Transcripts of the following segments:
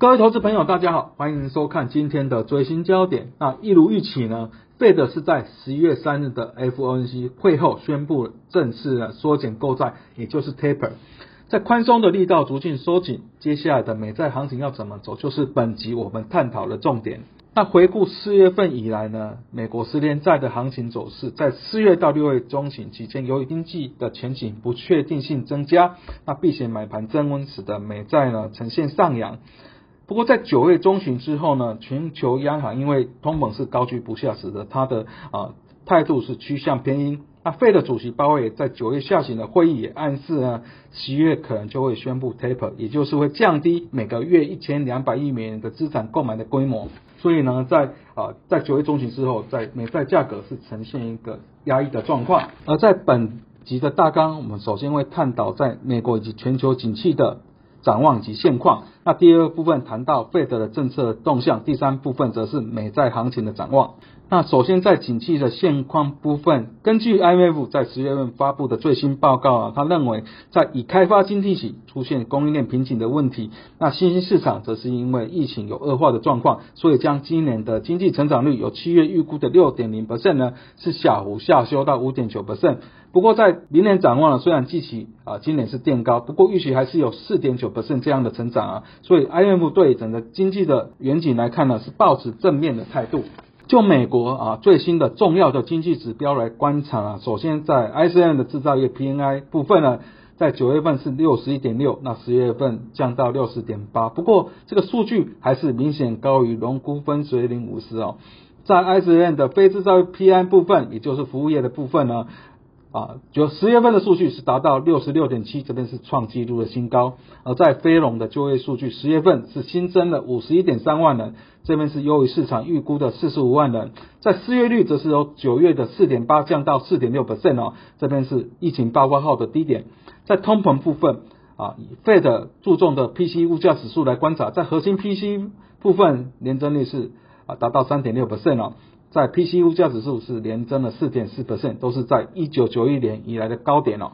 各位投资朋友，大家好，欢迎收看今天的最新焦点。那一如预期呢，费德是在十一月三日的 FOMC 会后宣布正式的缩减购债，也就是 taper，在宽松的力道逐渐收紧，接下来的美债行情要怎么走，就是本集我们探讨的重点。那回顾四月份以来呢，美国十年债的行情走势，在四月到六月中旬期间，由于经济的前景不确定性增加，那避险买盘增温，使得美债呢呈现上扬。不过在九月中旬之后呢，全球央行因为通膨是高居不下，使得它的啊态度是趋向偏鹰。那费的主席鲍威尔在九月下旬的会议也暗示呢，十月可能就会宣布 taper，也就是会降低每个月一千两百亿美元的资产购买的规模。所以呢，在啊在九月中旬之后，在美债价格是呈现一个压抑的状况。而在本集的大纲，我们首先会探讨在美国以及全球景气的。展望及现况。那第二部分谈到费德的政策动向，第三部分则是美债行情的展望。那首先在景气的现况部分，根据 IMF 在十月份发布的最新报告啊，他认为在已开发经济体出现供应链瓶颈的问题，那新兴市场则是因为疫情有恶化的状况，所以将今年的经济成长率由七月预估的六点零 percent 呢，是小幅下修到五点九 percent。不过在明年展望呢，虽然季期啊今年是垫高，不过预期还是有四点九 percent 这样的成长啊，所以 IMF 对整个经济的远景来看呢，是保持正面的态度。就美国啊最新的重要的经济指标来观察啊，首先在 ISM 的制造业 PNI 部分呢，在九月份是六十一点六，那十月份降到六十点八，不过这个数据还是明显高于龙估分水岭五十哦。在 ISM 的非制造业 PNI 部分，也就是服务业的部分呢。啊，就十月份的数据是达到六十六点七，这边是创纪录的新高。而在非农的就业数据，十月份是新增了五十一点三万人，这边是优于市场预估的四十五万人。在失业率则是由九月的四点八降到四点六 percent 哦，这边是疫情爆发后的低点。在通膨部分啊，以 Fed 注重的 PC 物价指数来观察，在核心 PC 部分年增率是啊达到三点六 percent 哦。在 PCU 价指数是连增了四点四 percent，都是在一九九一年以来的高点哦。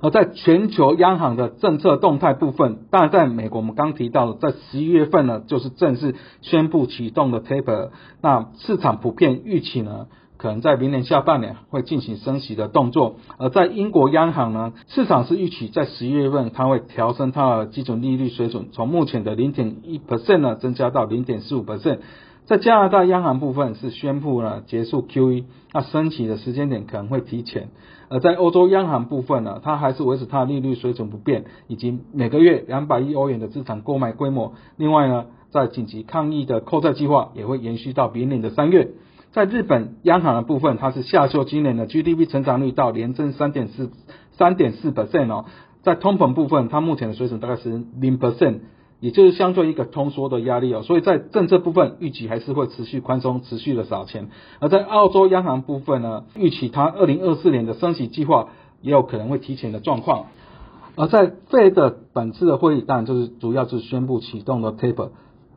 而在全球央行的政策动态部分，当然在美国我们刚提到，在十一月份呢，就是正式宣布启动的 taper。那市场普遍预期呢，可能在明年下半年会进行升息的动作。而在英国央行呢，市场是预期在十一月份它会调升它的基准利率水准，从目前的零点一 percent 呢，增加到零点四五 percent。在加拿大央行部分是宣布了结束 QE，那升息的时间点可能会提前；而在欧洲央行部分呢，它还是维持它的利率水准不变，以及每个月两百亿欧元的资产购买规模。另外呢，在紧急抗疫的购债计划也会延续到明年的三月。在日本央行的部分，它是下修今年的 GDP 成长率到年增三点四三点四 percent 哦。在通膨部分，它目前的水准大概是零 percent。也就是相对一个通缩的压力哦，所以在政策部分预期还是会持续宽松，持续的撒钱。而在澳洲央行部分呢，预期它二零二四年的升息计划也有可能会提前的状况。而在费的本次的会议，当然就是主要是宣布启动的 taper。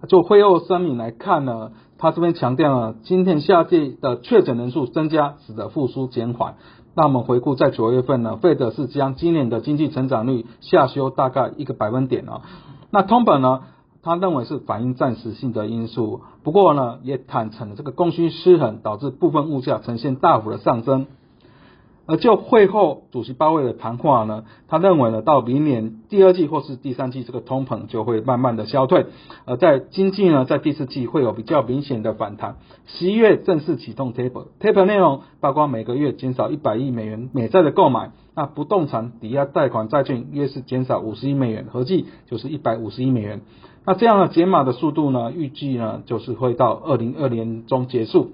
就会后声明来看呢，他这边强调了今天夏季的确诊人数增加，使得复苏减缓。那我们回顾在九月份呢，费德是将今年的经济成长率下修大概一个百分点啊。那通本呢？他认为是反映暂时性的因素，不过呢，也坦诚了这个供需失衡导致部分物价呈现大幅的上升。而就会后主席鲍威尔的谈话呢，他认为呢，到明年第二季或是第三季，这个通膨就会慢慢的消退。而在经济呢，在第四季会有比较明显的反弹。十一月正式启动 taper，taper 内容包括每个月减少一百亿美元美债的购买，那不动产抵押贷款债券约是减少五十亿美元，合计就是一百五十亿美元。那这样的减码的速度呢，预计呢就是会到二零二年中结束。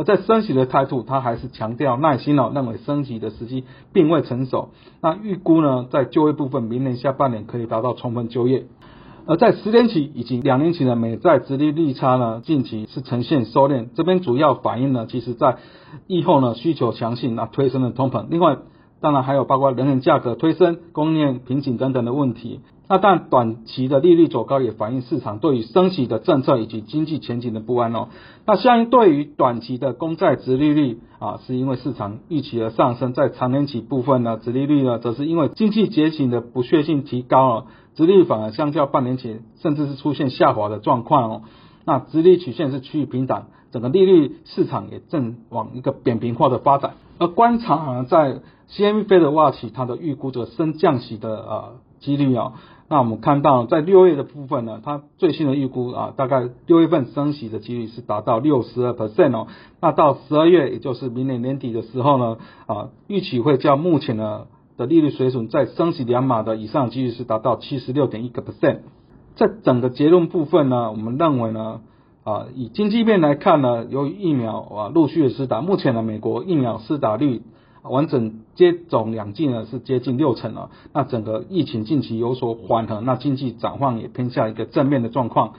而在升息的态度，他还是强调耐心哦，认为升息的时机并未成熟。那预估呢，在就业部分，明年下半年可以达到充分就业。而在十年期以及两年期的美债直利率差呢，近期是呈现收敛。这边主要反映呢，其实在疫后呢需求强劲，那推升的通膨。另外，当然还有包括能源价格推升、供应链瓶颈等等的问题。那但短期的利率走高也反映市场对于升息的政策以及经济前景的不安哦。那相对于短期的公债值利率啊，是因为市场预期而上升，在长年期部分呢，值利率呢，则是因为经济结景的不确定提高了，值利率反而相较半年前甚至是出现下滑的状况哦。那直利率曲线是趋于平坦，整个利率市场也正往一个扁平化的发展。而观察呢，在 CME Fed Watch 它的预估的升降息的呃几率啊。那我们看到，在六月的部分呢，它最新的预估啊，大概六月份升息的几率是达到六十二 percent 哦。那到十二月，也就是明年年底的时候呢，啊，预期会较目前的的利率水准在升息两码的以上几率是达到七十六点一个 percent。在整个结论部分呢，我们认为呢，啊，以经济面来看呢，由于疫苗啊陆续的施打，目前呢美国疫苗施打率。完整接种两剂呢是接近六成了，那整个疫情近期有所缓和，那经济展望也偏向一个正面的状况。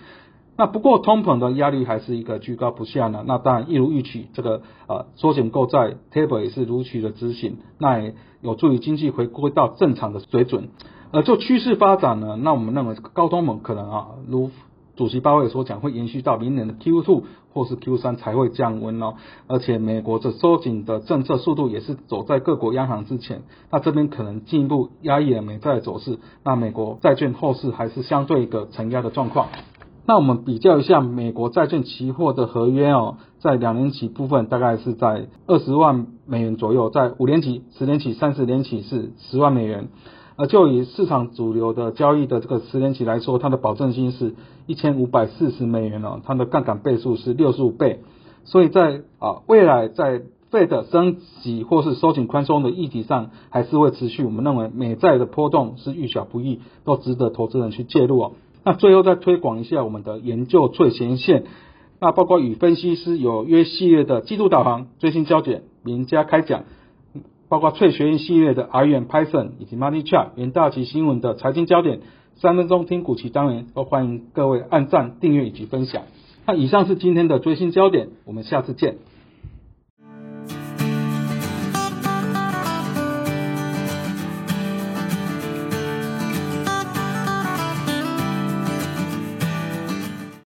那不过通膨的压力还是一个居高不下呢。那当然一如预期，这个呃缩减购债 table 也是如期的执行，那也有助于经济回归到正常的水准。而就趋势发展呢，那我们认为高通膨可能啊如。主席鲍威尔所讲会延续到明年的 Q2 或是 Q3 才会降温哦，而且美国的收紧的政策速度也是走在各国央行之前，那这边可能进一步压抑了美债的走势，那美国债券后市还是相对一个承压的状况。那我们比较一下美国债券期货的合约哦，在两年期部分大概是在二十万美元左右，在五年期、十年期、三十年期是十万美元。而就以市场主流的交易的这个十年期来说，它的保证金是一千五百四十美元哦，它的杠杆倍数是六十五倍，所以在啊未来在费的升级或是收紧宽松的议题上，还是会持续。我们认为美债的波动是遇小不易，都值得投资人去介入哦。那最后再推广一下我们的研究最前线，那包括与分析师有约系列的季度导航、最新焦点、名家开讲。包括翠学院系列的 R 元 Python 以及 Money Chart 元大旗新闻的财经焦点，三分钟听股期单元，都欢迎各位按赞、订阅以及分享。那以上是今天的最新焦点，我们下次见。